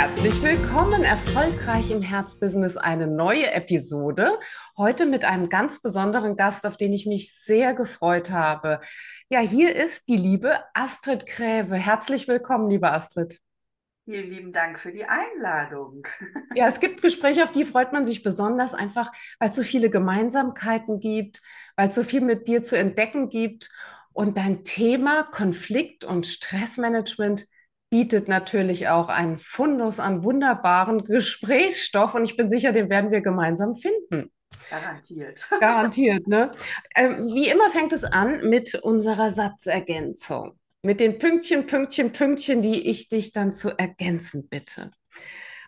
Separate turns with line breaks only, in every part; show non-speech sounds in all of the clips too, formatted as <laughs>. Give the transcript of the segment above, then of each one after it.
Herzlich willkommen, erfolgreich im Herzbusiness, eine neue Episode. Heute mit einem ganz besonderen Gast, auf den ich mich sehr gefreut habe. Ja, hier ist die liebe Astrid Kräve. Herzlich willkommen, liebe Astrid.
Vielen lieben Dank für die Einladung. <laughs>
Ja, es gibt Gespräche, auf die freut man sich besonders, einfach weil es so viele Gemeinsamkeiten gibt, weil es so viel mit dir zu entdecken gibt. Und dein Thema Konflikt- und Stressmanagement bietet natürlich auch einen Fundus an wunderbaren Gesprächsstoff und ich bin sicher, den werden wir gemeinsam finden.
Garantiert. <laughs>
Garantiert, ne? Ähm, wie immer fängt es an mit unserer Satzergänzung. Mit den Pünktchen, Pünktchen, Pünktchen, die ich dich dann zu ergänzen bitte.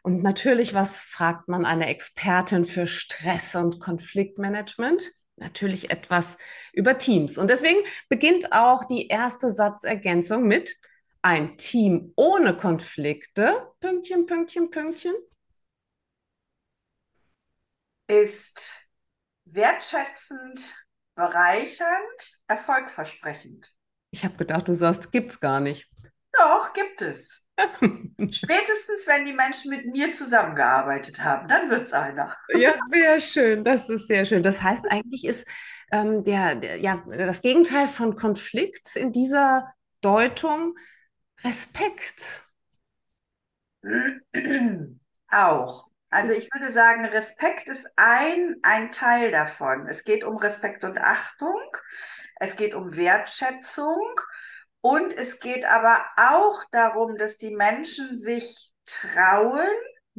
Und natürlich, was fragt man eine Expertin für Stress- und Konfliktmanagement? Natürlich etwas über Teams. Und deswegen beginnt auch die erste Satzergänzung mit ein Team ohne Konflikte, Pünktchen, Pünktchen, Pünktchen,
ist wertschätzend, bereichernd, erfolgversprechend.
Ich habe gedacht, du sagst, gibt's gar nicht.
Doch, gibt es. <laughs> Spätestens, wenn die Menschen mit mir zusammengearbeitet haben, dann wird es einer.
ja, sehr schön. Das ist sehr schön. Das heißt, eigentlich ist ähm, der, der, ja, das Gegenteil von Konflikt in dieser Deutung Respekt. <clears throat>
Auch. Also ich würde sagen, Respekt ist ein, ein Teil davon. Es geht um Respekt und Achtung, es geht um Wertschätzung und es geht aber auch darum, dass die Menschen sich trauen,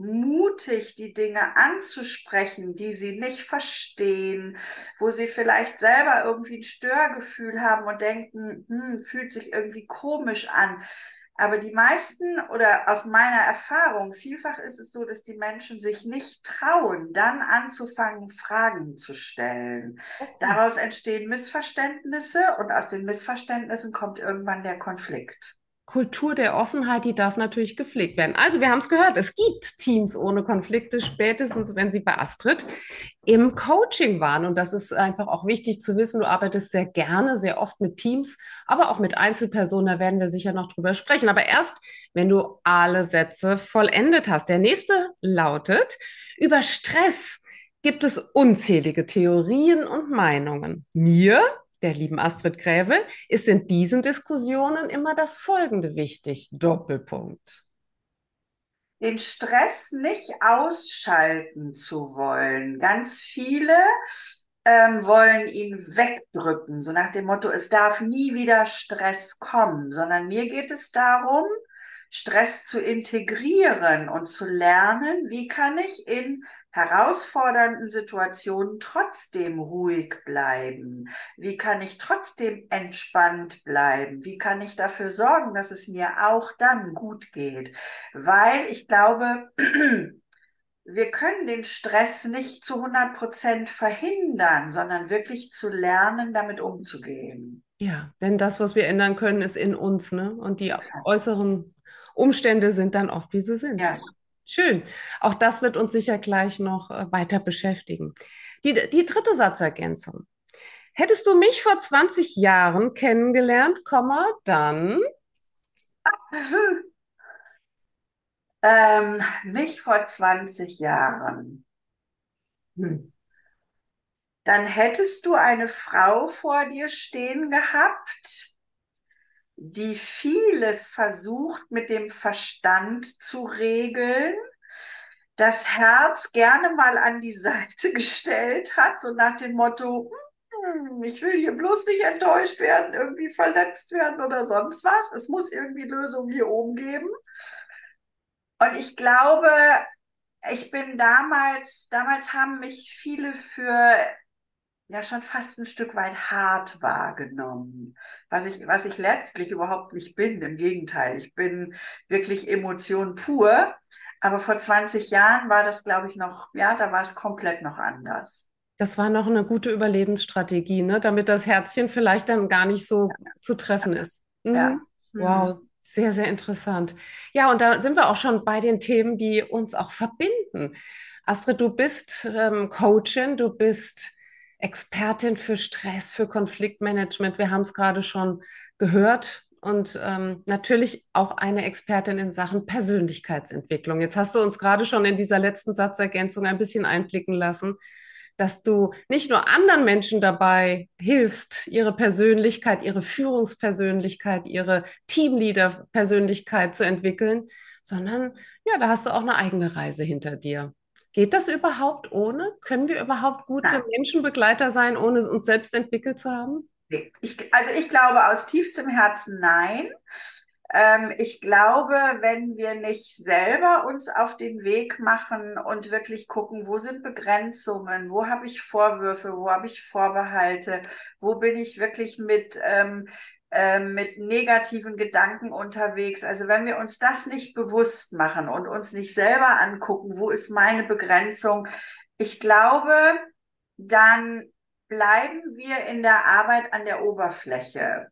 mutig die Dinge anzusprechen, die sie nicht verstehen, wo sie vielleicht selber irgendwie ein Störgefühl haben und denken, hm, fühlt sich irgendwie komisch an. Aber die meisten oder aus meiner Erfahrung, vielfach ist es so, dass die Menschen sich nicht trauen, dann anzufangen, Fragen zu stellen. Okay. Daraus entstehen Missverständnisse und aus den Missverständnissen kommt irgendwann der Konflikt.
Kultur der Offenheit, die darf natürlich gepflegt werden. Also wir haben es gehört, es gibt Teams ohne Konflikte, spätestens wenn sie bei Astrid im Coaching waren. Und das ist einfach auch wichtig zu wissen. Du arbeitest sehr gerne, sehr oft mit Teams, aber auch mit Einzelpersonen. Da werden wir sicher noch drüber sprechen. Aber erst, wenn du alle Sätze vollendet hast. Der nächste lautet, über Stress gibt es unzählige Theorien und Meinungen. Mir der lieben Astrid Gräve, ist in diesen Diskussionen immer das Folgende wichtig. Doppelpunkt.
Den Stress nicht ausschalten zu wollen. Ganz viele ähm, wollen ihn wegdrücken, so nach dem Motto, es darf nie wieder Stress kommen, sondern mir geht es darum, Stress zu integrieren und zu lernen, wie kann ich in herausfordernden Situationen trotzdem ruhig bleiben? Wie kann ich trotzdem entspannt bleiben? Wie kann ich dafür sorgen, dass es mir auch dann gut geht? Weil ich glaube, <clears throat> wir können den Stress nicht zu 100 Prozent verhindern, sondern wirklich zu lernen, damit umzugehen.
Ja, denn das, was wir ändern können, ist in uns, ne? Und die äußeren Umstände sind dann oft, wie sie sind. Ja. Schön. Auch das wird uns sicher gleich noch äh, weiter beschäftigen. Die, die dritte Satzergänzung. Hättest du mich vor 20 Jahren kennengelernt, Komma, dann? <laughs>
ähm, mich vor 20 Jahren. Hm. Dann hättest du eine Frau vor dir stehen gehabt, die vieles versucht mit dem Verstand zu regeln, das Herz gerne mal an die Seite <laughs> gestellt hat, so nach dem Motto, hm, ich will hier bloß nicht enttäuscht werden, irgendwie verletzt werden oder sonst was. Es muss irgendwie Lösungen hier oben geben. Und ich glaube, ich bin damals, damals haben mich viele für ja schon fast ein Stück weit hart wahrgenommen, was ich, was ich letztlich überhaupt nicht bin. Im Gegenteil, ich bin wirklich Emotion pur. Aber vor 20 Jahren war das, glaube ich, noch, ja, da war es komplett noch anders.
Das war noch eine gute Überlebensstrategie, ne? damit das Herzchen vielleicht dann gar nicht so ja. zu treffen ist. Mhm. Ja. Wow, Sehr, sehr interessant. Ja, und da sind wir auch schon bei den Themen, die uns auch verbinden. Astrid, du bist ähm, Coachin, du bist Expertin für Stress, für Konfliktmanagement. Wir haben es gerade schon gehört. Und ähm, natürlich auch eine Expertin in Sachen Persönlichkeitsentwicklung. Jetzt hast du uns gerade schon in dieser letzten Satzergänzung ein bisschen einblicken lassen, dass du nicht nur anderen Menschen dabei hilfst, ihre Persönlichkeit, ihre Führungspersönlichkeit, ihre Teamleader-Persönlichkeit zu entwickeln, sondern ja, da hast du auch eine eigene Reise hinter dir. Geht das überhaupt ohne? Können wir überhaupt gute Nein. Menschenbegleiter sein, ohne uns selbst entwickelt zu haben?
Ich, also ich glaube aus tiefstem Herzen nein. Ähm, ich glaube, wenn wir nicht selber uns auf den Weg machen und wirklich gucken, wo sind Begrenzungen, wo habe ich Vorwürfe, wo habe ich Vorbehalte, wo bin ich wirklich mit, ähm, äh, mit negativen Gedanken unterwegs. Also wenn wir uns das nicht bewusst machen und uns nicht selber angucken, wo ist meine Begrenzung, ich glaube, dann bleiben wir in der Arbeit an der Oberfläche.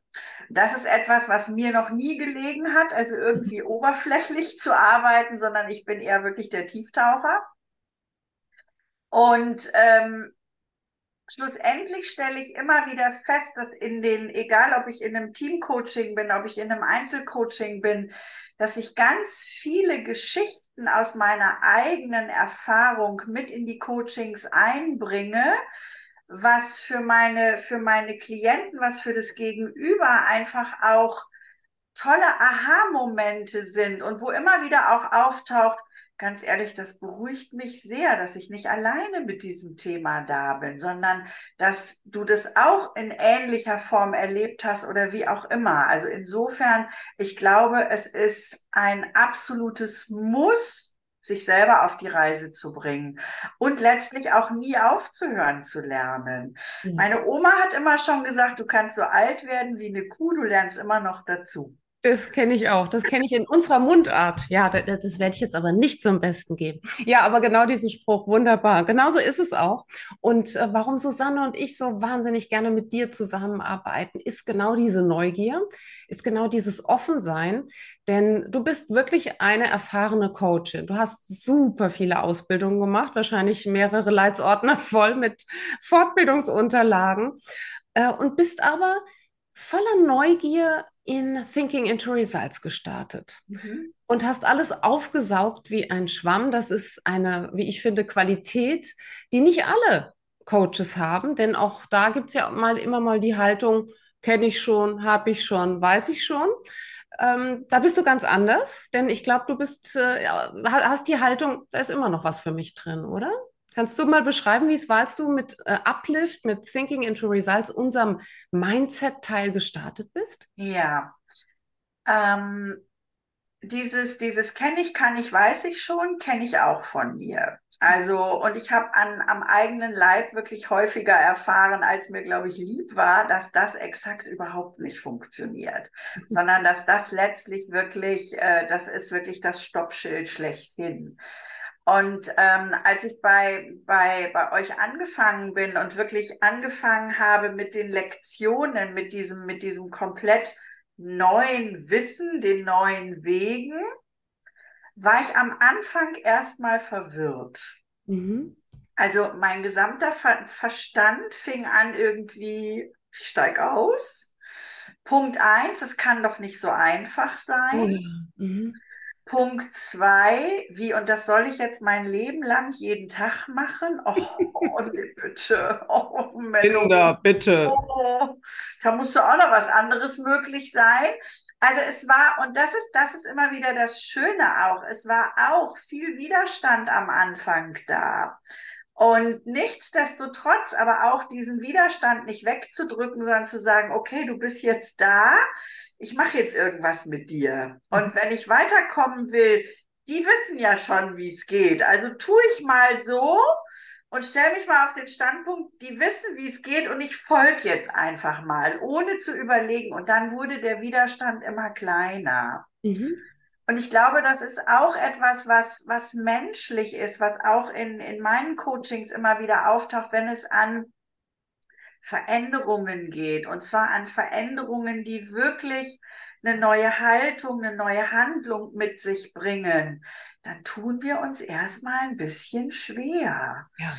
Das ist etwas, was mir noch nie gelegen hat, also irgendwie <laughs> oberflächlich zu arbeiten, sondern ich bin eher wirklich der Tieftaucher. Und ähm, schlussendlich stelle ich immer wieder fest, dass in den, egal ob ich in einem Teamcoaching bin, ob ich in einem Einzelcoaching bin, dass ich ganz viele Geschichten aus meiner eigenen Erfahrung mit in die Coachings einbringe, was für meine, für meine Klienten, was für das Gegenüber einfach auch tolle Aha-Momente sind und wo immer wieder auch auftaucht, ganz ehrlich, das beruhigt mich sehr, dass ich nicht alleine mit diesem Thema da bin, sondern dass du das auch in ähnlicher Form erlebt hast oder wie auch immer. Also insofern, ich glaube, es ist ein absolutes Muss, sich selber auf die Reise zu bringen und letztlich auch nie aufzuhören zu lernen. Ja. Meine Oma hat immer schon gesagt, du kannst so alt werden wie eine Kuh, du lernst immer noch dazu.
Das kenne ich auch. Das kenne ich in unserer Mundart. Ja, das, das, werde ich jetzt aber nicht zum Besten geben. Ja, aber genau diesen Spruch, wunderbar. Genauso ist es auch. Und äh, warum Susanne und ich so wahnsinnig gerne mit dir zusammenarbeiten, ist genau diese Neugier, ist genau dieses Offensein. Denn du bist wirklich eine erfahrene Coachin. Du hast super viele Ausbildungen gemacht, wahrscheinlich mehrere Leitsordner <laughs> voll mit Fortbildungsunterlagen äh, und bist aber voller Neugier in Thinking into Results gestartet mhm. und hast alles aufgesaugt wie ein Schwamm. Das ist eine, wie ich finde, Qualität, die nicht alle Coaches haben, denn auch da gibt es ja mal immer mal die Haltung, kenne ich schon, habe ich schon, weiß ich schon. Ähm, da bist du ganz anders, denn ich glaube, du bist, äh, hast die Haltung, da ist immer noch was für mich drin, oder? Kannst du mal beschreiben, wie es war, als du mit äh, Uplift, mit Thinking into Results, unserem Mindset-Teil gestartet bist?
Ja. Ähm, dieses, dieses kenne ich, kann ich, weiß ich schon, kenne ich auch von mir. Also, und ich habe am eigenen Leib wirklich häufiger erfahren, als mir, glaube ich, lieb war, dass das exakt überhaupt nicht funktioniert, sondern dass das letztlich wirklich, äh, das ist wirklich das Stoppschild schlechthin. Und ähm, als ich bei, bei, bei euch angefangen bin und wirklich angefangen habe mit den Lektionen, mit diesem, mit diesem komplett neuen Wissen, den neuen Wegen, war ich am Anfang erstmal verwirrt. Mhm. Also mein gesamter Ver Verstand fing an irgendwie, ich steig aus. Punkt eins, es kann doch nicht so einfach sein. Ja. mhm. Punkt zwei, wie, und das soll ich jetzt mein Leben lang jeden Tag machen? Oh, oh nee, bitte. Oh,
Kinder, bitte.
Oh, da musste auch noch was anderes möglich sein. Also es war, und das ist, das ist immer wieder das Schöne auch, es war auch viel Widerstand am Anfang da. Und nichtsdestotrotz aber auch diesen Widerstand nicht wegzudrücken, sondern zu sagen, okay, du bist jetzt da, ich mache jetzt irgendwas mit dir. Und mhm. wenn ich weiterkommen will, die wissen ja schon, wie es geht. Also tue ich mal so und stelle mich mal auf den Standpunkt, die wissen, wie es geht und ich folge jetzt einfach mal, ohne zu überlegen. Und dann wurde der Widerstand immer kleiner. Mhm. Und ich glaube, das ist auch etwas, was, was menschlich ist, was auch in, in meinen Coachings immer wieder auftaucht, wenn es an Veränderungen geht. Und zwar an Veränderungen, die wirklich eine neue Haltung, eine neue Handlung mit sich bringen, dann tun wir uns erstmal ein bisschen schwer. Ja.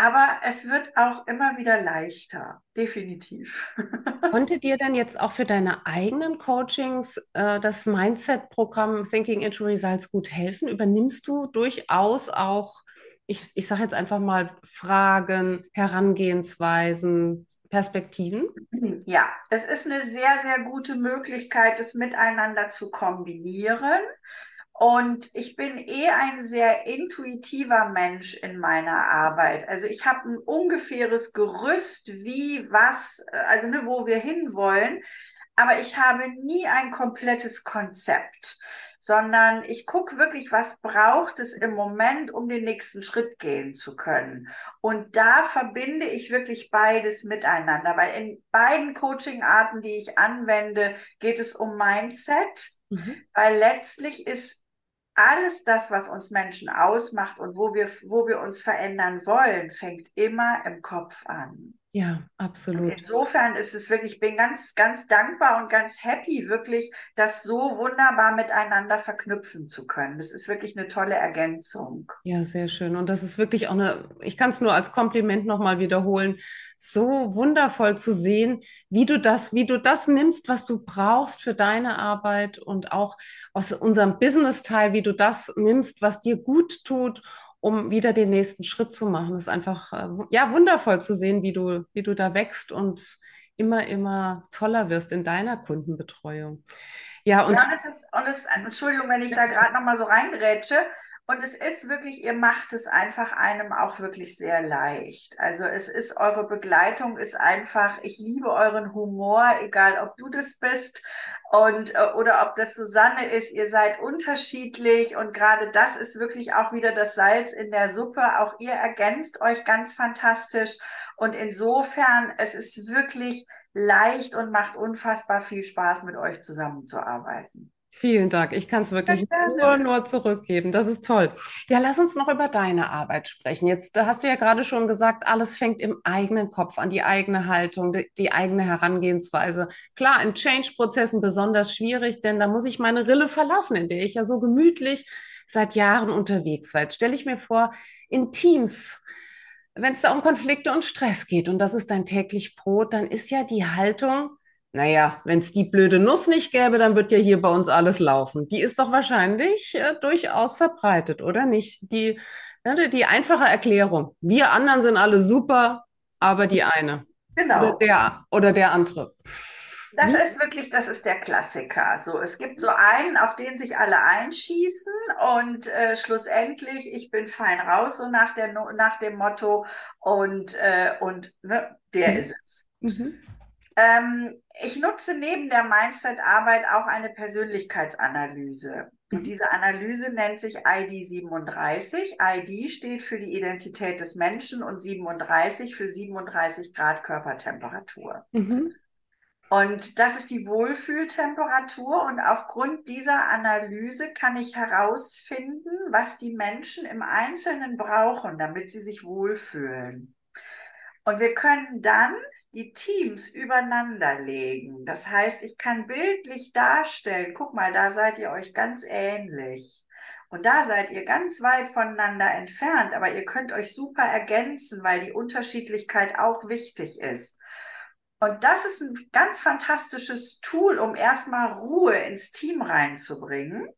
Aber es wird auch immer wieder leichter, definitiv. <laughs>
Konnte dir denn jetzt auch für deine eigenen Coachings äh, das Mindset-Programm Thinking into Results gut helfen? Übernimmst du durchaus auch, ich, ich sage jetzt einfach mal, Fragen, Herangehensweisen, Perspektiven?
Ja, es ist eine sehr, sehr gute Möglichkeit, es miteinander zu kombinieren. Und ich bin eh ein sehr intuitiver Mensch in meiner Arbeit. Also ich habe ein ungefähres Gerüst, wie, was, also ne, wo wir hinwollen. Aber ich habe nie ein komplettes Konzept, sondern ich gucke wirklich, was braucht es im Moment, um den nächsten Schritt gehen zu können. Und da verbinde ich wirklich beides miteinander, weil in beiden Coaching-Arten, die ich anwende, geht es um Mindset. Mhm. Weil letztlich ist alles das, was uns Menschen ausmacht und wo wir, wo wir uns verändern wollen, fängt immer im Kopf an.
Ja, absolut. Und
insofern ist es wirklich, ich bin ganz, ganz dankbar und ganz happy, wirklich das so wunderbar miteinander verknüpfen zu können. Das ist wirklich eine tolle Ergänzung.
Ja, sehr schön. Und das ist wirklich auch eine, ich kann es nur als Kompliment nochmal wiederholen, so wundervoll zu sehen, wie du das, wie du das nimmst, was du brauchst für deine Arbeit und auch aus unserem Business-Teil, wie du das nimmst, was dir gut tut um wieder den nächsten Schritt zu machen. Es ist einfach äh, ja wundervoll zu sehen, wie du, wie du da wächst und immer, immer toller wirst in deiner Kundenbetreuung.
Ja, und, ja, und es ist, und es, Entschuldigung, wenn ich da gerade nochmal so reingrätsche, und es ist wirklich, ihr macht es einfach einem auch wirklich sehr leicht. Also es ist, eure Begleitung ist einfach, ich liebe euren Humor, egal ob du das bist und äh, oder ob das Susanne ist, ihr seid unterschiedlich und gerade das ist wirklich auch wieder das Salz in der Suppe. Auch ihr ergänzt euch ganz fantastisch und insofern es ist wirklich leicht und macht unfassbar viel Spaß mit euch zusammenzuarbeiten.
Vielen Dank. Ich kann es wirklich nur, nur zurückgeben. Das ist toll. Ja, lass uns noch über deine Arbeit sprechen. Jetzt hast du ja gerade schon gesagt, alles fängt im eigenen Kopf an, die eigene Haltung, die, die eigene Herangehensweise. Klar, in Change-Prozessen besonders schwierig, denn da muss ich meine Rille verlassen, in der ich ja so gemütlich seit Jahren unterwegs war. Jetzt stelle ich mir vor, in Teams, wenn es da um Konflikte und Stress geht und das ist dein täglich Brot, dann ist ja die Haltung, naja, wenn es die blöde Nuss nicht gäbe, dann wird ja hier bei uns alles laufen. Die ist doch wahrscheinlich äh, durchaus verbreitet, oder nicht? Die, ne, die einfache Erklärung. Wir anderen sind alle super, aber die eine. Genau. Oder der, oder der andere.
Das ist wirklich, das ist der Klassiker. So, es gibt so einen, auf den sich alle einschießen und äh, schlussendlich, ich bin fein raus, so nach, der, nach dem Motto und, äh, und ne, der mhm. ist es. Mhm. Ähm, ich nutze neben der Mindset-Arbeit auch eine Persönlichkeitsanalyse. Und diese Analyse nennt sich ID 37. ID steht für die Identität des Menschen und 37 für 37 Grad Körpertemperatur. Mhm. Und das ist die Wohlfühltemperatur. Und aufgrund dieser Analyse kann ich herausfinden, was die Menschen im Einzelnen brauchen, damit sie sich wohlfühlen. Und wir können dann die Teams übereinander legen. Das heißt, ich kann bildlich darstellen, guck mal, da seid ihr euch ganz ähnlich. Und da seid ihr ganz weit voneinander entfernt, aber ihr könnt euch super ergänzen, weil die Unterschiedlichkeit auch wichtig ist. Und das ist ein ganz fantastisches Tool, um erstmal Ruhe ins Team reinzubringen.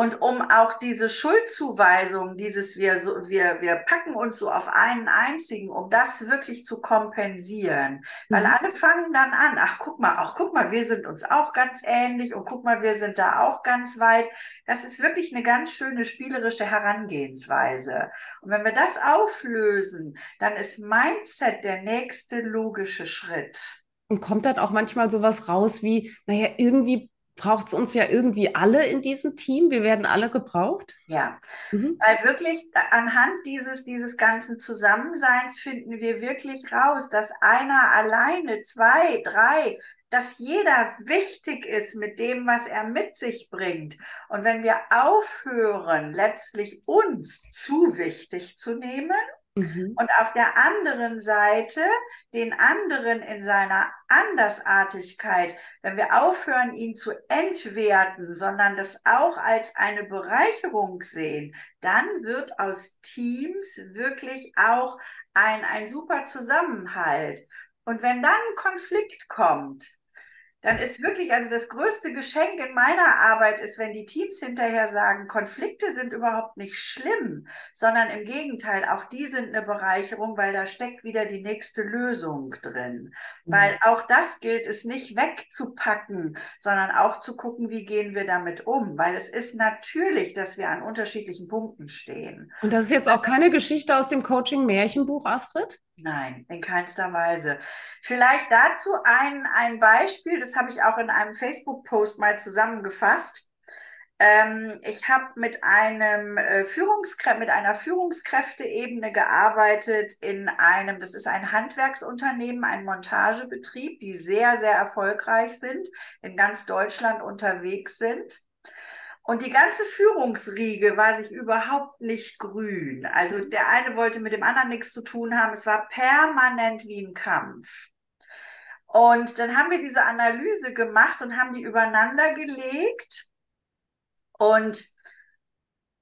Und um auch diese Schuldzuweisung, dieses wir, so, wir, wir packen uns so auf einen einzigen, um das wirklich zu kompensieren. Weil mhm. alle fangen dann an, ach guck mal, ach guck mal, wir sind uns auch ganz ähnlich und guck mal, wir sind da auch ganz weit. Das ist wirklich eine ganz schöne spielerische Herangehensweise. Und wenn wir das auflösen, dann ist Mindset der nächste logische Schritt.
Und kommt dann auch manchmal sowas raus wie, naja, irgendwie braucht es uns ja irgendwie alle in diesem Team. Wir werden alle gebraucht.
Ja, mhm. weil wirklich anhand dieses, dieses ganzen Zusammenseins finden wir wirklich raus, dass einer alleine, zwei, drei, dass jeder wichtig ist mit dem, was er mit sich bringt. Und wenn wir aufhören, letztlich uns zu wichtig zu nehmen, Mhm. Und auf der anderen Seite den anderen in seiner Andersartigkeit, wenn wir aufhören, ihn zu entwerten, sondern das auch als eine Bereicherung sehen, dann wird aus Teams wirklich auch ein, ein super Zusammenhalt. Und wenn dann ein Konflikt kommt, dann ist wirklich, also das größte Geschenk in meiner Arbeit ist, wenn die Teams hinterher sagen, Konflikte sind überhaupt nicht schlimm, sondern im Gegenteil, auch die sind eine Bereicherung, weil da steckt wieder die nächste Lösung drin. Mhm. Weil auch das gilt es nicht wegzupacken, sondern auch zu gucken, wie gehen wir damit um, weil es ist natürlich, dass wir an unterschiedlichen Punkten stehen.
Und das ist jetzt auch keine Geschichte aus dem Coaching-Märchenbuch, Astrid?
Nein, in keinster Weise. Vielleicht dazu ein, ein Beispiel, das habe ich auch in einem Facebook-Post mal zusammengefasst. Ähm, ich habe mit einem äh, Führungskrä mit einer Führungskräfteebene gearbeitet in einem, das ist ein Handwerksunternehmen, ein Montagebetrieb, die sehr, sehr erfolgreich sind, in ganz Deutschland unterwegs sind. Und die ganze Führungsriege war sich überhaupt nicht grün. Also der eine wollte mit dem anderen nichts zu tun haben. Es war permanent wie ein Kampf. Und dann haben wir diese Analyse gemacht und haben die übereinander gelegt. Und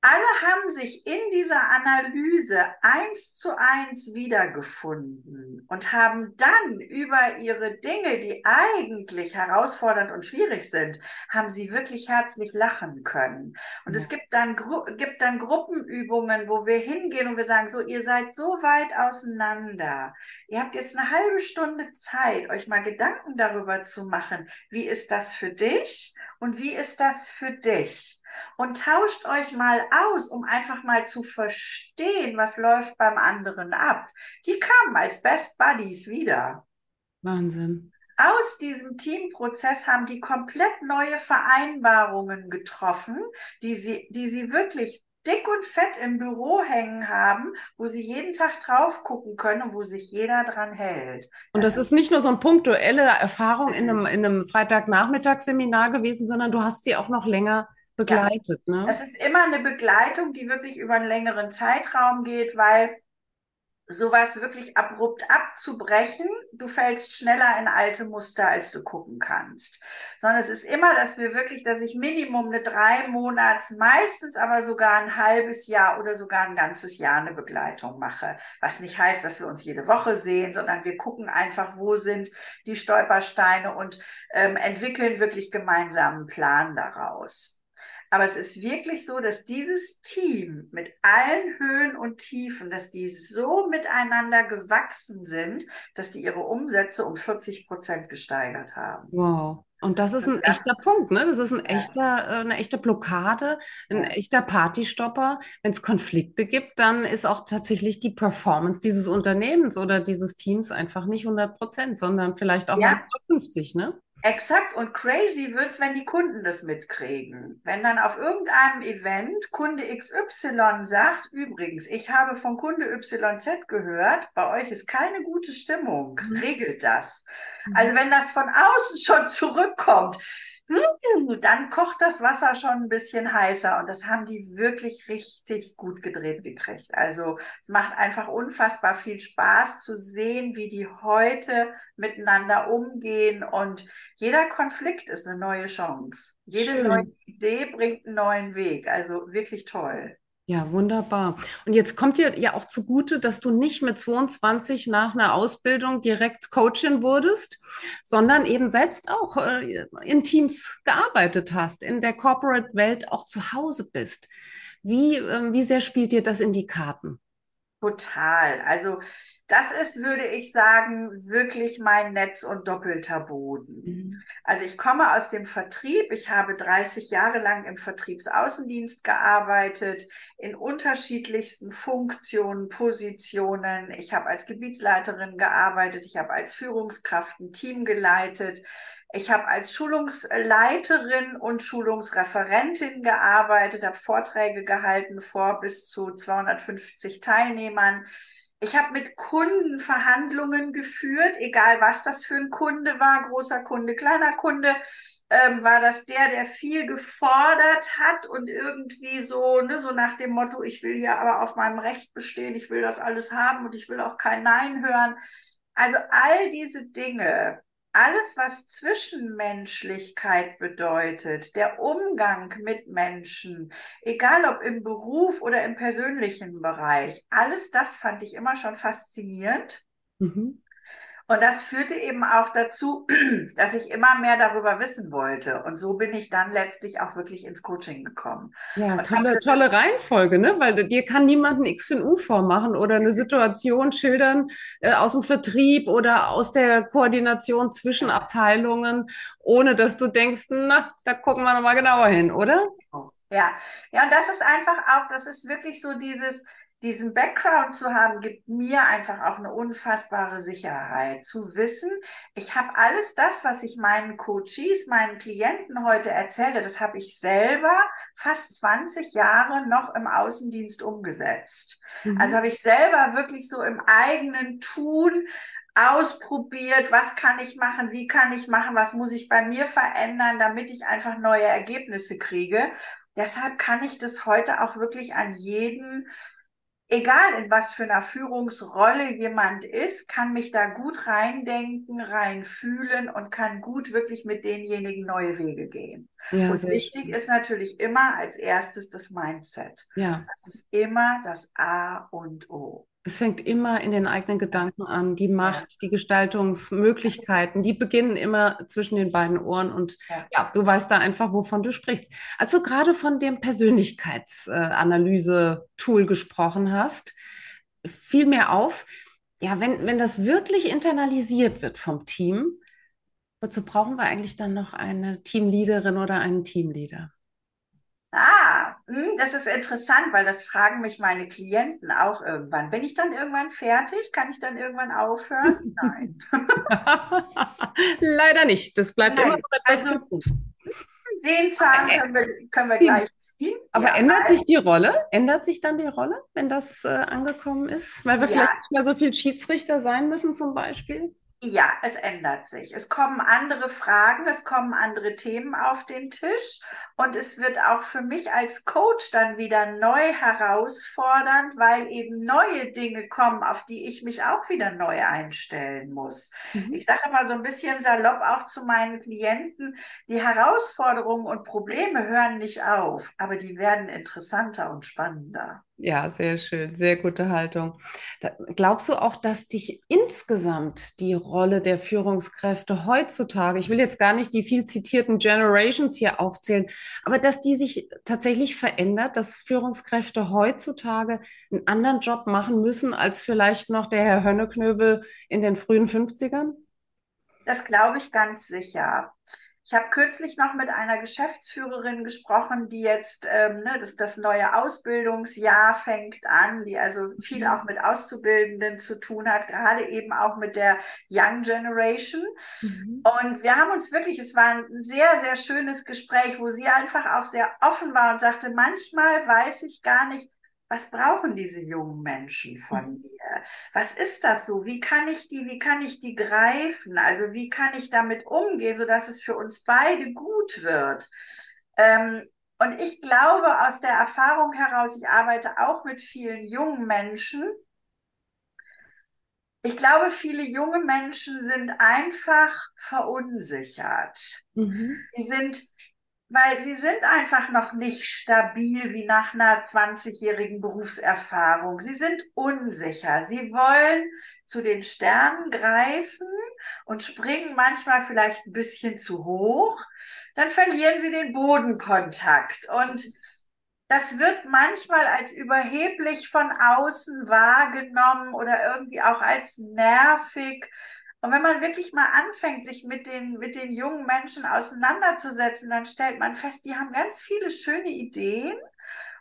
alle haben sich in dieser Analyse eins zu eins wiedergefunden und haben dann über ihre Dinge, die eigentlich herausfordernd und schwierig sind, haben sie wirklich herzlich lachen können. Und ja. es gibt dann, gibt dann Gruppenübungen, wo wir hingehen und wir sagen, so, ihr seid so weit auseinander. Ihr habt jetzt eine halbe Stunde Zeit, euch mal Gedanken darüber zu machen, wie ist das für dich und wie ist das für dich? Und tauscht euch mal aus, um einfach mal zu verstehen, was läuft beim anderen ab. Die kamen als Best Buddies wieder.
Wahnsinn.
Aus diesem Teamprozess haben die komplett neue Vereinbarungen getroffen, die sie, die sie wirklich dick und fett im Büro hängen haben, wo sie jeden Tag drauf gucken können und wo sich jeder dran hält.
Und das ist nicht nur so eine punktuelle Erfahrung in einem, in einem Freitagnachmittagsseminar gewesen, sondern du hast sie auch noch länger begleitet. Ja.
Ne? Es ist immer eine Begleitung, die wirklich über einen längeren Zeitraum geht, weil sowas wirklich abrupt abzubrechen, du fällst schneller in alte Muster, als du gucken kannst. Sondern es ist immer, dass wir wirklich, dass ich Minimum eine drei Monats, meistens aber sogar ein halbes Jahr oder sogar ein ganzes Jahr eine Begleitung mache. Was nicht heißt, dass wir uns jede Woche sehen, sondern wir gucken einfach, wo sind die Stolpersteine und ähm, entwickeln wirklich gemeinsamen Plan daraus. Aber es ist wirklich so, dass dieses Team mit allen Höhen und Tiefen, dass die so miteinander gewachsen sind, dass die ihre Umsätze um 40 Prozent gesteigert haben.
Wow. Und das ist ein echter Punkt, ne? Das ist ein echter, äh, eine echte Blockade, ein echter Partystopper. Wenn es Konflikte gibt, dann ist auch tatsächlich die Performance dieses Unternehmens oder dieses Teams einfach nicht 100 Prozent, sondern vielleicht auch ja. mal 50, ne?
Exakt. Und crazy wird es, wenn die Kunden das mitkriegen. Wenn dann auf irgendeinem Event Kunde XY sagt, übrigens, ich habe von Kunde YZ gehört, bei euch ist keine gute Stimmung, mhm. regelt das. Mhm. Also wenn das von außen schon zurückkommt, dann kocht das Wasser schon ein bisschen heißer und das haben die wirklich richtig gut gedreht gekriegt. Also es macht einfach unfassbar viel Spaß zu sehen, wie die heute miteinander umgehen und jeder Konflikt ist eine neue Chance. Jede Schön. neue Idee bringt einen neuen Weg. Also wirklich toll.
Ja, wunderbar. Und jetzt kommt dir ja auch zugute, dass du nicht mit 22 nach einer Ausbildung direkt Coachin wurdest, sondern eben selbst auch äh, in Teams gearbeitet hast, in der Corporate-Welt auch zu Hause bist. Wie, äh, wie sehr spielt dir das in die Karten?
Total. Also das ist, würde ich sagen, wirklich mein Netz und doppelter Boden. Mhm. Also ich komme aus dem Vertrieb. Ich habe 30 Jahre lang im Vertriebsaußendienst gearbeitet, in unterschiedlichsten Funktionen, Positionen. Ich habe als Gebietsleiterin gearbeitet. Ich habe als Führungskraft ein Team geleitet. Ich habe als Schulungsleiterin und Schulungsreferentin gearbeitet, habe Vorträge gehalten vor bis zu 250 Teilnehmern. Ich habe mit Kunden Verhandlungen geführt, egal was das für ein Kunde war, großer Kunde, kleiner Kunde, ähm, war das der, der viel gefordert hat und irgendwie so, ne, so nach dem Motto, ich will ja aber auf meinem Recht bestehen, ich will das alles haben und ich will auch kein Nein hören. Also all diese Dinge, alles, was Zwischenmenschlichkeit bedeutet, der Umgang mit Menschen, egal ob im Beruf oder im persönlichen Bereich, alles das fand ich immer schon faszinierend. Mhm. Und das führte eben auch dazu, <clears throat> dass ich immer mehr darüber wissen wollte. Und so bin ich dann letztlich auch wirklich ins Coaching gekommen.
Ja, tolle, tolle Reihenfolge, ne? Weil dir kann niemand ein X für ein U vormachen oder eine Situation schildern äh, aus dem Vertrieb oder aus der Koordination zwischen Abteilungen, ohne dass du denkst, na, da gucken wir nochmal genauer hin, oder?
Ja, ja, und das ist einfach auch, das ist wirklich so dieses, diesen Background zu haben, gibt mir einfach auch eine unfassbare Sicherheit. Zu wissen, ich habe alles das, was ich meinen Coaches, meinen Klienten heute erzähle, das habe ich selber fast 20 Jahre noch im Außendienst umgesetzt. Mhm. Also habe ich selber wirklich so im eigenen Tun ausprobiert, was kann ich machen, wie kann ich machen, was muss ich bei mir verändern, damit ich einfach neue Ergebnisse kriege. Deshalb kann ich das heute auch wirklich an jeden egal in was für einer Führungsrolle jemand ist, kann mich da gut reindenken, reinfühlen und kann gut wirklich mit denjenigen neue Wege gehen. Ja, und wichtig schön. ist natürlich immer als erstes das Mindset. Ja. Das ist immer das A und O.
Es fängt immer in den eigenen Gedanken an. Die Macht, die Gestaltungsmöglichkeiten, die beginnen immer zwischen den beiden Ohren. Und ja, ja du weißt da einfach, wovon du sprichst. Als du gerade von dem Persönlichkeitsanalyse-Tool gesprochen hast, fiel mir auf, ja, wenn, wenn das wirklich internalisiert wird vom Team, wozu brauchen wir eigentlich dann noch eine Teamleaderin oder einen Teamleader?
Ah, hm, das ist interessant, weil das fragen mich meine Klienten auch irgendwann. Bin ich dann irgendwann fertig? Kann ich dann irgendwann aufhören? Nein. <laughs>
Leider nicht. Das bleibt Nein. immer noch etwas also, zu tun.
Den Zahn können wir, können wir gleich ziehen.
Aber ja, ändert sich die Rolle? Ändert sich dann die Rolle, wenn das äh, angekommen ist? Weil wir ja. vielleicht nicht mehr so viel Schiedsrichter sein müssen zum Beispiel?
Ja, es ändert sich. Es kommen andere Fragen, es kommen andere Themen auf den Tisch und es wird auch für mich als Coach dann wieder neu herausfordernd, weil eben neue Dinge kommen, auf die ich mich auch wieder neu einstellen muss. Mhm. Ich sage mal so ein bisschen salopp auch zu meinen Klienten, die Herausforderungen und Probleme hören nicht auf, aber die werden interessanter und spannender.
Ja, sehr schön, sehr gute Haltung. Da, glaubst du auch, dass dich insgesamt die Rolle der Führungskräfte heutzutage, ich will jetzt gar nicht die viel zitierten Generations hier aufzählen, aber dass die sich tatsächlich verändert, dass Führungskräfte heutzutage einen anderen Job machen müssen als vielleicht noch der Herr Hönneknöbel in den frühen 50ern?
Das glaube ich ganz sicher. Ich habe kürzlich noch mit einer Geschäftsführerin gesprochen, die jetzt, ähm, ne, das, das neue Ausbildungsjahr fängt an, die also viel mhm. auch mit Auszubildenden zu tun hat, gerade eben auch mit der Young Generation. Mhm. Und wir haben uns wirklich, es war ein sehr, sehr schönes Gespräch, wo sie einfach auch sehr offen war und sagte, manchmal weiß ich gar nicht, was brauchen diese jungen Menschen von mhm. mir? Was ist das so? Wie kann ich die, wie kann ich die greifen? Also wie kann ich damit umgehen, sodass es für uns beide gut wird? Ähm, und ich glaube aus der Erfahrung heraus, ich arbeite auch mit vielen jungen Menschen. Ich glaube, viele junge Menschen sind einfach verunsichert. Mhm. Die sind weil sie sind einfach noch nicht stabil wie nach einer 20-jährigen Berufserfahrung. Sie sind unsicher. Sie wollen zu den Sternen greifen und springen manchmal vielleicht ein bisschen zu hoch. Dann verlieren sie den Bodenkontakt und das wird manchmal als überheblich von außen wahrgenommen oder irgendwie auch als nervig. Und wenn man wirklich mal anfängt, sich mit den, mit den jungen Menschen auseinanderzusetzen, dann stellt man fest, die haben ganz viele schöne Ideen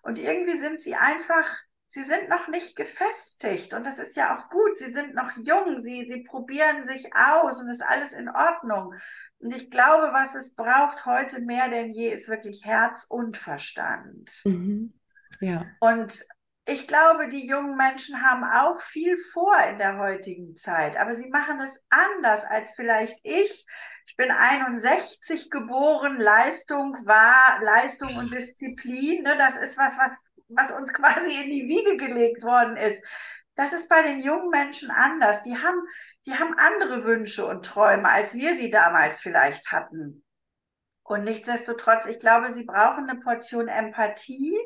und irgendwie sind sie einfach, sie sind noch nicht gefestigt und das ist ja auch gut. Sie sind noch jung, sie, sie probieren sich aus und ist alles in Ordnung. Und ich glaube, was es braucht heute mehr denn je, ist wirklich Herz und Verstand. Mhm. Ja. Und ich glaube, die jungen Menschen haben auch viel vor in der heutigen Zeit, aber sie machen es anders als vielleicht ich. Ich bin 61 geboren, Leistung war Leistung und Disziplin. Ne? Das ist was, was, was uns <laughs> quasi in die Wiege gelegt worden ist. Das ist bei den jungen Menschen anders. Die haben, die haben andere Wünsche und Träume, als wir sie damals vielleicht hatten. Und nichtsdestotrotz, ich glaube, sie brauchen eine Portion Empathie.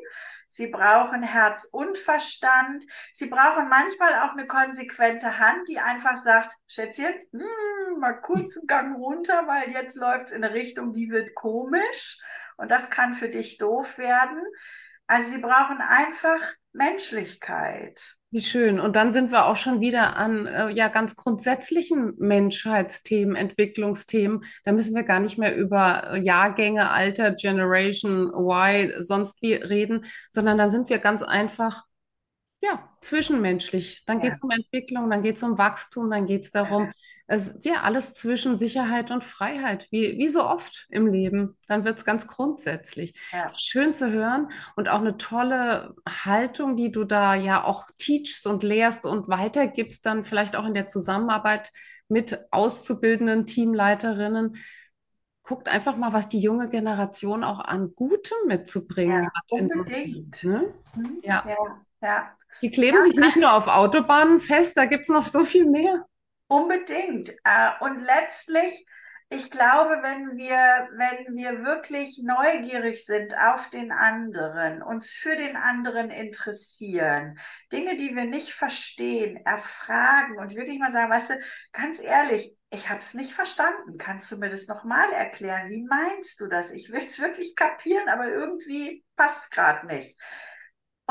Sie brauchen Herz und Verstand. Sie brauchen manchmal auch eine konsequente Hand, die einfach sagt, Schätzchen, hm, mal kurz einen Gang runter, weil jetzt läuft es in eine Richtung, die wird komisch. Und das kann für dich doof werden. Also sie brauchen einfach Menschlichkeit.
Wie schön. Und dann sind wir auch schon wieder an äh, ja ganz grundsätzlichen Menschheitsthemen, Entwicklungsthemen. Da müssen wir gar nicht mehr über äh, Jahrgänge, Alter, Generation Y, sonst wie reden, sondern dann sind wir ganz einfach ja, zwischenmenschlich. Dann ja. geht es um Entwicklung, dann geht es um Wachstum, dann geht es darum, es, ja, alles zwischen Sicherheit und Freiheit, wie, wie so oft im Leben. Dann wird es ganz grundsätzlich. Ja. Schön zu hören und auch eine tolle Haltung, die du da ja auch teachst und lehrst und weitergibst, dann vielleicht auch in der Zusammenarbeit mit auszubildenden Teamleiterinnen. Guckt einfach mal, was die junge Generation auch an Gutem mitzubringen
ja, hat in so Team. Ne?
Mhm. Ja. ja. ja. Die kleben ja, sich nicht nur auf Autobahnen fest, da gibt es noch so viel mehr.
Unbedingt. Äh, und letztlich, ich glaube, wenn wir, wenn wir wirklich neugierig sind auf den anderen, uns für den anderen interessieren, Dinge, die wir nicht verstehen, erfragen und wirklich mal sagen, weißt du, ganz ehrlich, ich habe es nicht verstanden. Kannst du mir das nochmal erklären? Wie meinst du das? Ich will es wirklich kapieren, aber irgendwie passt es gerade nicht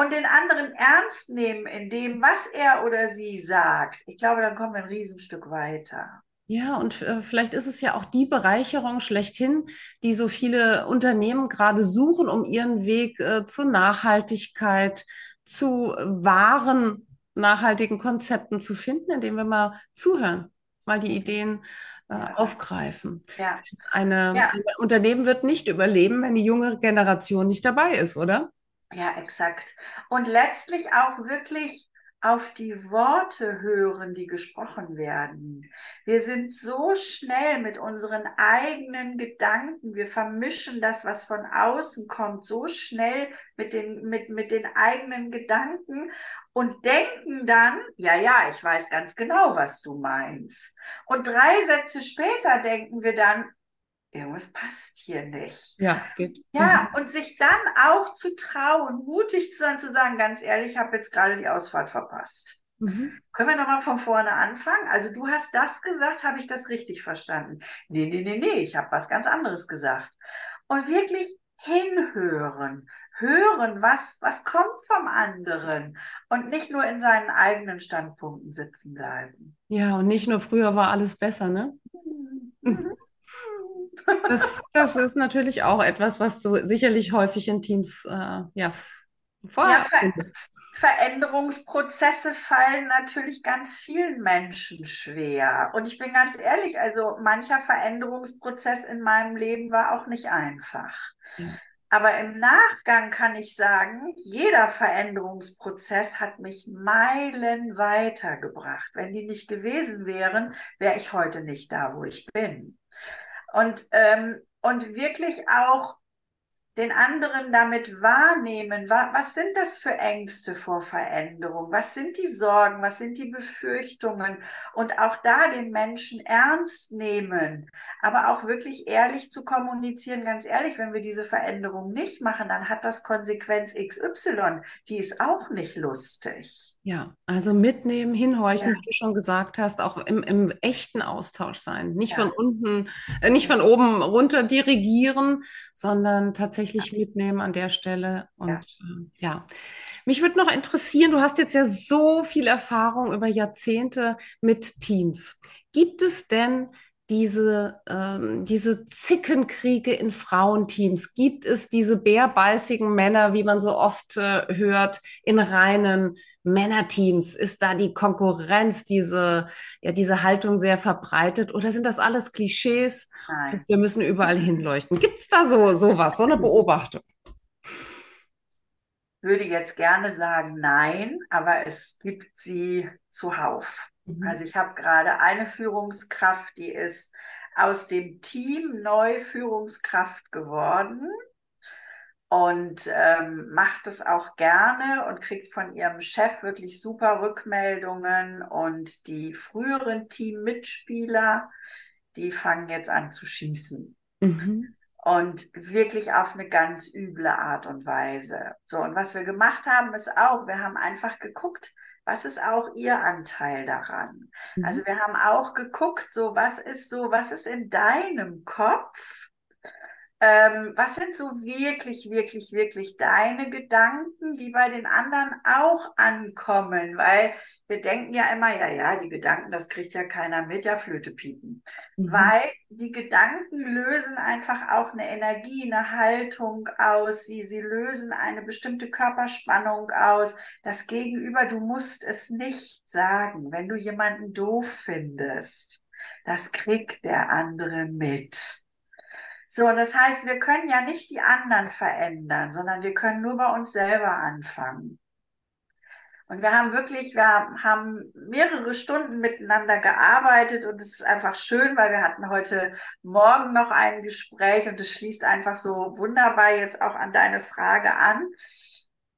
und den anderen ernst nehmen in dem, was er oder sie sagt, ich glaube, dann kommen wir ein Riesenstück weiter.
Ja, und äh, vielleicht ist es ja auch die Bereicherung schlechthin, die so viele Unternehmen gerade suchen, um ihren Weg äh, zur Nachhaltigkeit, zu wahren nachhaltigen Konzepten zu finden, indem wir mal zuhören, mal die Ideen äh, ja. aufgreifen. Ja. Eine, ja. ein Unternehmen wird nicht überleben, wenn die junge Generation nicht dabei ist, oder?
Ja, exakt. Und letztlich auch wirklich auf die Worte hören, die gesprochen werden. Wir sind so schnell mit unseren eigenen Gedanken, wir vermischen das, was von außen kommt, so schnell mit den, mit, mit den eigenen Gedanken und denken dann, ja, ja, ich weiß ganz genau, was du meinst. Und drei Sätze später denken wir dann, irgendwas passt hier nicht.
Ja, geht.
Ja, mhm. und sich dann auch zu trauen, mutig zu sein, zu sagen, ganz ehrlich, ich habe jetzt gerade die Ausfahrt verpasst. Mhm. Können wir nochmal von vorne anfangen? Also du hast das gesagt, habe ich das richtig verstanden? Nee, nee, nee, nee, ich habe was ganz anderes gesagt. Und wirklich hinhören, hören, was, was kommt vom anderen und nicht nur in seinen eigenen Standpunkten sitzen bleiben.
Ja, und nicht nur früher war alles besser, ne? Mhm. Das, das ist natürlich auch etwas, was du sicherlich häufig in Teams äh, ja,
vorher ja, Ver Veränderungsprozesse fallen natürlich ganz vielen Menschen schwer. Und ich bin ganz ehrlich, also mancher Veränderungsprozess in meinem Leben war auch nicht einfach. Ja. Aber im Nachgang kann ich sagen, jeder Veränderungsprozess hat mich Meilen weitergebracht. Wenn die nicht gewesen wären, wäre ich heute nicht da, wo ich bin. Und, ähm, und wirklich auch den anderen damit wahrnehmen. Was sind das für Ängste vor Veränderung? Was sind die Sorgen? Was sind die Befürchtungen? Und auch da den Menschen ernst nehmen, aber auch wirklich ehrlich zu kommunizieren. Ganz ehrlich, wenn wir diese Veränderung nicht machen, dann hat das Konsequenz XY. Die ist auch nicht lustig.
Ja, also mitnehmen, hinhorchen, ja. wie du schon gesagt hast, auch im, im echten Austausch sein. Nicht ja. von unten, äh, nicht von oben runter dirigieren, sondern tatsächlich ja. mitnehmen an der Stelle. Und äh, ja. Mich würde noch interessieren, du hast jetzt ja so viel Erfahrung über Jahrzehnte mit Teams. Gibt es denn diese, ähm, diese Zickenkriege in Frauenteams? Gibt es diese bärbeißigen Männer, wie man so oft äh, hört, in reinen Männerteams? Ist da die Konkurrenz, diese, ja, diese Haltung sehr verbreitet? Oder sind das alles Klischees? Nein. Wir müssen überall hinleuchten. Gibt es da so sowas, so eine Beobachtung?
würde jetzt gerne sagen nein, aber es gibt sie zuhauf. Mhm. Also ich habe gerade eine Führungskraft, die ist aus dem Team neu Führungskraft geworden und ähm, macht es auch gerne und kriegt von ihrem Chef wirklich super Rückmeldungen und die früheren Teammitspieler, die fangen jetzt an zu schießen. Mhm. Und wirklich auf eine ganz üble Art und Weise. So, und was wir gemacht haben, ist auch, wir haben einfach geguckt, was ist auch ihr Anteil daran? Mhm. Also wir haben auch geguckt, so was ist so, was ist in deinem Kopf? Ähm, was sind so wirklich, wirklich, wirklich deine Gedanken, die bei den anderen auch ankommen? Weil wir denken ja immer, ja, ja, die Gedanken, das kriegt ja keiner mit, ja, Flöte piepen. Mhm. Weil die Gedanken lösen einfach auch eine Energie, eine Haltung aus. Sie, sie lösen eine bestimmte Körperspannung aus. Das Gegenüber, du musst es nicht sagen, wenn du jemanden doof findest. Das kriegt der andere mit. So, das heißt, wir können ja nicht die anderen verändern, sondern wir können nur bei uns selber anfangen. Und wir haben wirklich, wir haben mehrere Stunden miteinander gearbeitet und es ist einfach schön, weil wir hatten heute Morgen noch ein Gespräch und es schließt einfach so wunderbar jetzt auch an deine Frage an.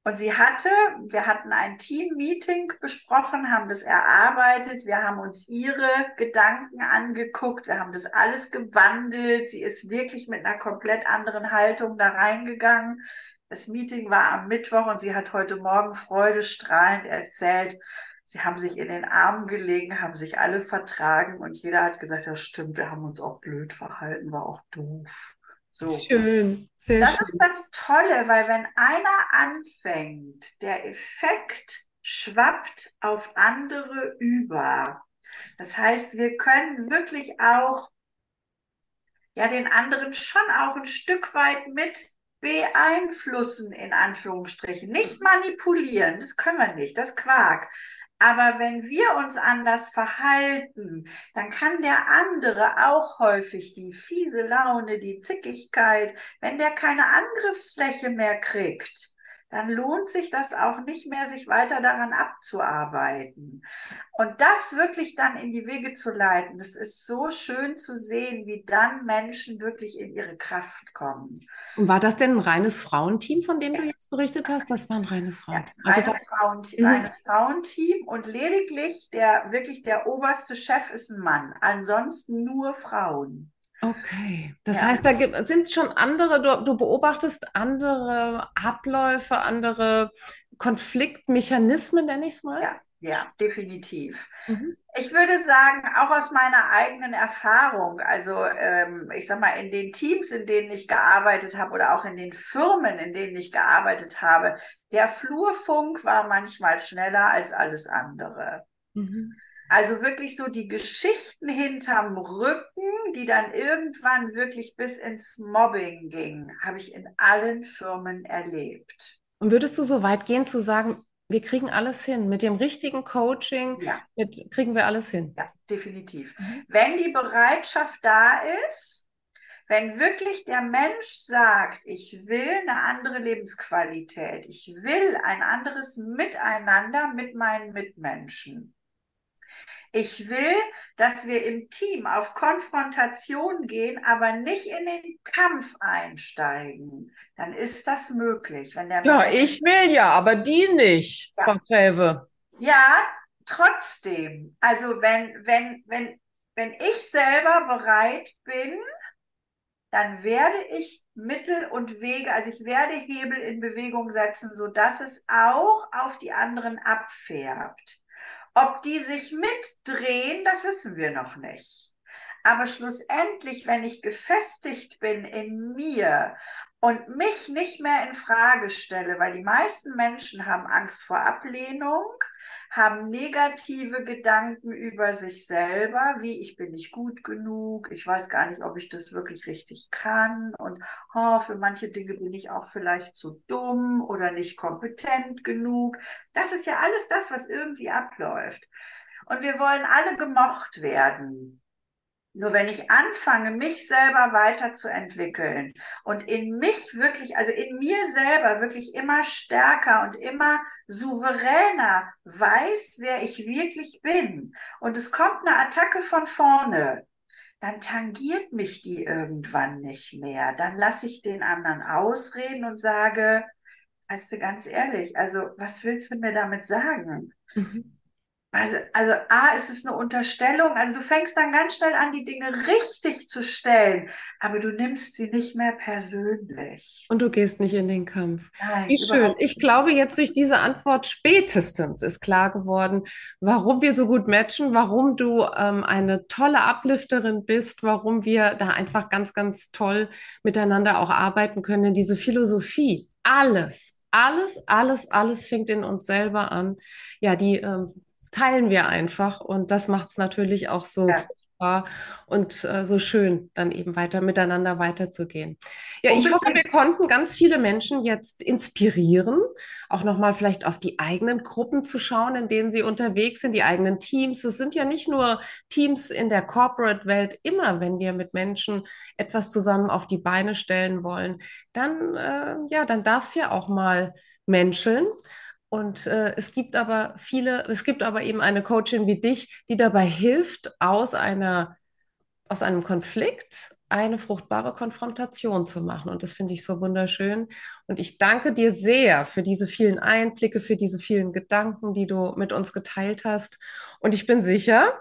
Und sie hatte, wir hatten ein Team-Meeting besprochen, haben das erarbeitet, wir haben uns ihre Gedanken angeguckt, wir haben das alles gewandelt. Sie ist wirklich mit einer komplett anderen Haltung da reingegangen. Das Meeting war am Mittwoch und sie hat heute Morgen freudestrahlend erzählt, sie haben sich in den Armen gelegen, haben sich alle vertragen und jeder hat gesagt, ja stimmt, wir haben uns auch blöd verhalten, war auch doof.
So. Schön, sehr
das
schön.
Das ist das Tolle, weil wenn einer anfängt, der Effekt schwappt auf andere über. Das heißt, wir können wirklich auch ja den anderen schon auch ein Stück weit mit beeinflussen, in Anführungsstrichen. Nicht manipulieren, das können wir nicht, das Quark. Aber wenn wir uns anders verhalten, dann kann der andere auch häufig die fiese Laune, die Zickigkeit, wenn der keine Angriffsfläche mehr kriegt, dann lohnt sich das auch nicht mehr, sich weiter daran abzuarbeiten. Und das wirklich dann in die Wege zu leiten, das ist so schön zu sehen, wie dann Menschen wirklich in ihre Kraft kommen.
Und war das denn ein reines Frauenteam, von dem ja. du jetzt berichtet hast? Das war ein reines Frauenteam.
Ja, reines, also Frauenteam, mhm. reines Frauenteam und lediglich der wirklich der oberste Chef ist ein Mann. Ansonsten nur Frauen.
Okay, das ja. heißt, da gibt, sind schon andere, du, du, beobachtest andere Abläufe, andere Konfliktmechanismen, nenne ich es mal?
Ja, ja, definitiv. Mhm. Ich würde sagen, auch aus meiner eigenen Erfahrung, also ähm, ich sag mal, in den Teams, in denen ich gearbeitet habe oder auch in den Firmen, in denen ich gearbeitet habe, der Flurfunk war manchmal schneller als alles andere. Mhm. Also wirklich so die Geschichten hinterm Rücken, die dann irgendwann wirklich bis ins Mobbing gingen, habe ich in allen Firmen erlebt.
Und würdest du so weit gehen zu sagen, wir kriegen alles hin. Mit dem richtigen Coaching ja. mit, kriegen wir alles hin.
Ja, definitiv. Mhm. Wenn die Bereitschaft da ist, wenn wirklich der Mensch sagt, ich will eine andere Lebensqualität, ich will ein anderes Miteinander mit meinen Mitmenschen, ich will, dass wir im Team auf Konfrontation gehen, aber nicht in den Kampf einsteigen. Dann ist das möglich. Wenn der
ja, ich will ja, aber die nicht, ja. Frau Gräve.
Ja, trotzdem. Also wenn, wenn, wenn, wenn ich selber bereit bin, dann werde ich Mittel und Wege, also ich werde Hebel in Bewegung setzen, sodass es auch auf die anderen abfärbt. Ob die sich mitdrehen, das wissen wir noch nicht. Aber schlussendlich, wenn ich gefestigt bin in mir und mich nicht mehr in Frage stelle, weil die meisten Menschen haben Angst vor Ablehnung, haben negative Gedanken über sich selber, wie ich bin nicht gut genug, ich weiß gar nicht, ob ich das wirklich richtig kann und oh, für manche Dinge bin ich auch vielleicht zu dumm oder nicht kompetent genug. Das ist ja alles das, was irgendwie abläuft. Und wir wollen alle gemocht werden. Nur wenn ich anfange, mich selber weiterzuentwickeln und in mich wirklich, also in mir selber wirklich immer stärker und immer souveräner weiß, wer ich wirklich bin und es kommt eine Attacke von vorne, dann tangiert mich die irgendwann nicht mehr. Dann lasse ich den anderen ausreden und sage, weißt du, ganz ehrlich, also was willst du mir damit sagen? Mhm. Also, also A, ist es eine Unterstellung. Also du fängst dann ganz schnell an, die Dinge richtig zu stellen, aber du nimmst sie nicht mehr persönlich.
Und du gehst nicht in den Kampf. Nein, Wie schön. Ich glaube, jetzt durch diese Antwort spätestens ist klar geworden, warum wir so gut matchen, warum du ähm, eine tolle Uplifterin bist, warum wir da einfach ganz, ganz toll miteinander auch arbeiten können. Denn diese Philosophie, alles, alles, alles, alles fängt in uns selber an. Ja, die ähm, teilen wir einfach und das macht es natürlich auch so ja. fruchtbar und äh, so schön, dann eben weiter miteinander weiterzugehen. Ja, ich hoffe, wir konnten ganz viele Menschen jetzt inspirieren, auch nochmal vielleicht auf die eigenen Gruppen zu schauen, in denen sie unterwegs sind, die eigenen Teams. Es sind ja nicht nur Teams in der Corporate-Welt. Immer, wenn wir mit Menschen etwas zusammen auf die Beine stellen wollen, dann, äh, ja, dann darf es ja auch mal menscheln. Und äh, es gibt aber viele, es gibt aber eben eine Coachin wie dich, die dabei hilft, aus einer, aus einem Konflikt eine fruchtbare Konfrontation zu machen. Und das finde ich so wunderschön. Und ich danke dir sehr für diese vielen Einblicke, für diese vielen Gedanken, die du mit uns geteilt hast. Und ich bin sicher,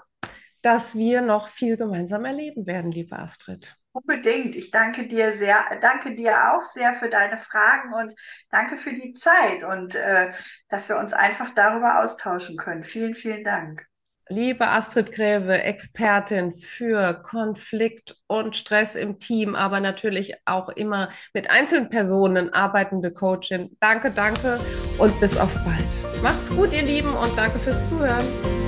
dass wir noch viel gemeinsam erleben werden, liebe Astrid.
Unbedingt. Ich danke dir sehr, danke dir auch sehr für deine Fragen und danke für die Zeit und äh, dass wir uns einfach darüber austauschen können. Vielen, vielen Dank.
Liebe Astrid Gräve, Expertin für Konflikt und Stress im Team, aber natürlich auch immer mit einzelnen Personen arbeitende Coachin. Danke, danke und bis auf bald. Macht's gut, ihr Lieben, und danke fürs Zuhören.